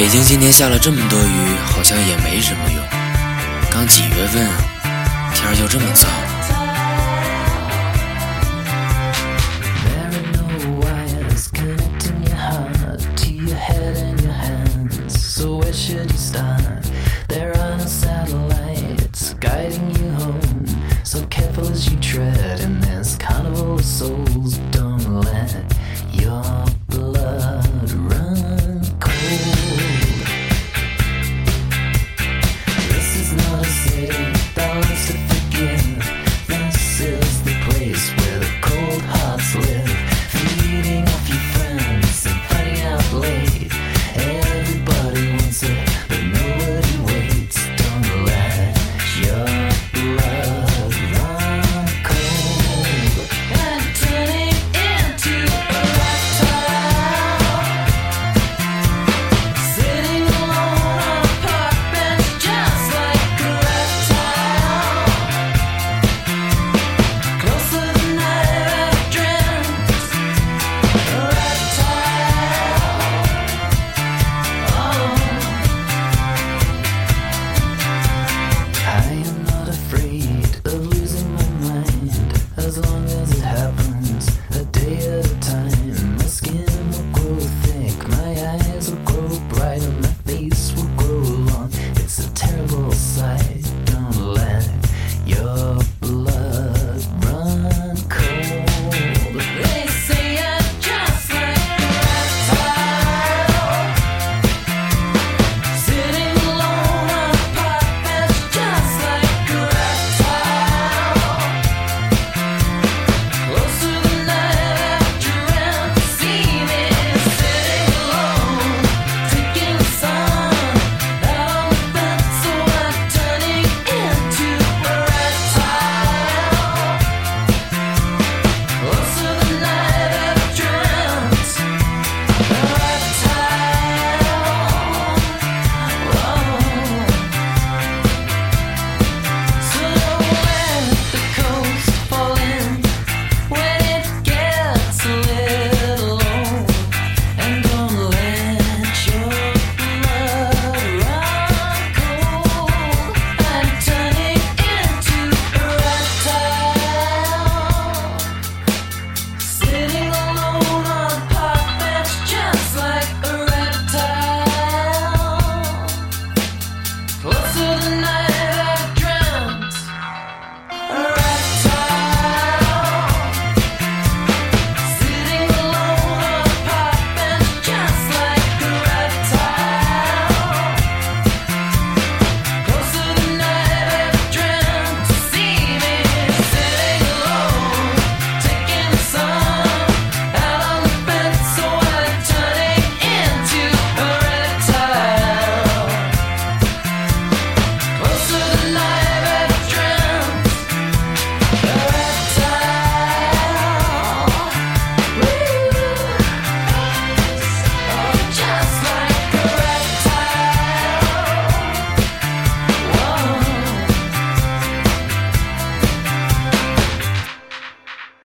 北京今天下了这么多雨，好像也没什么用。刚几月份啊，天儿就这么糟。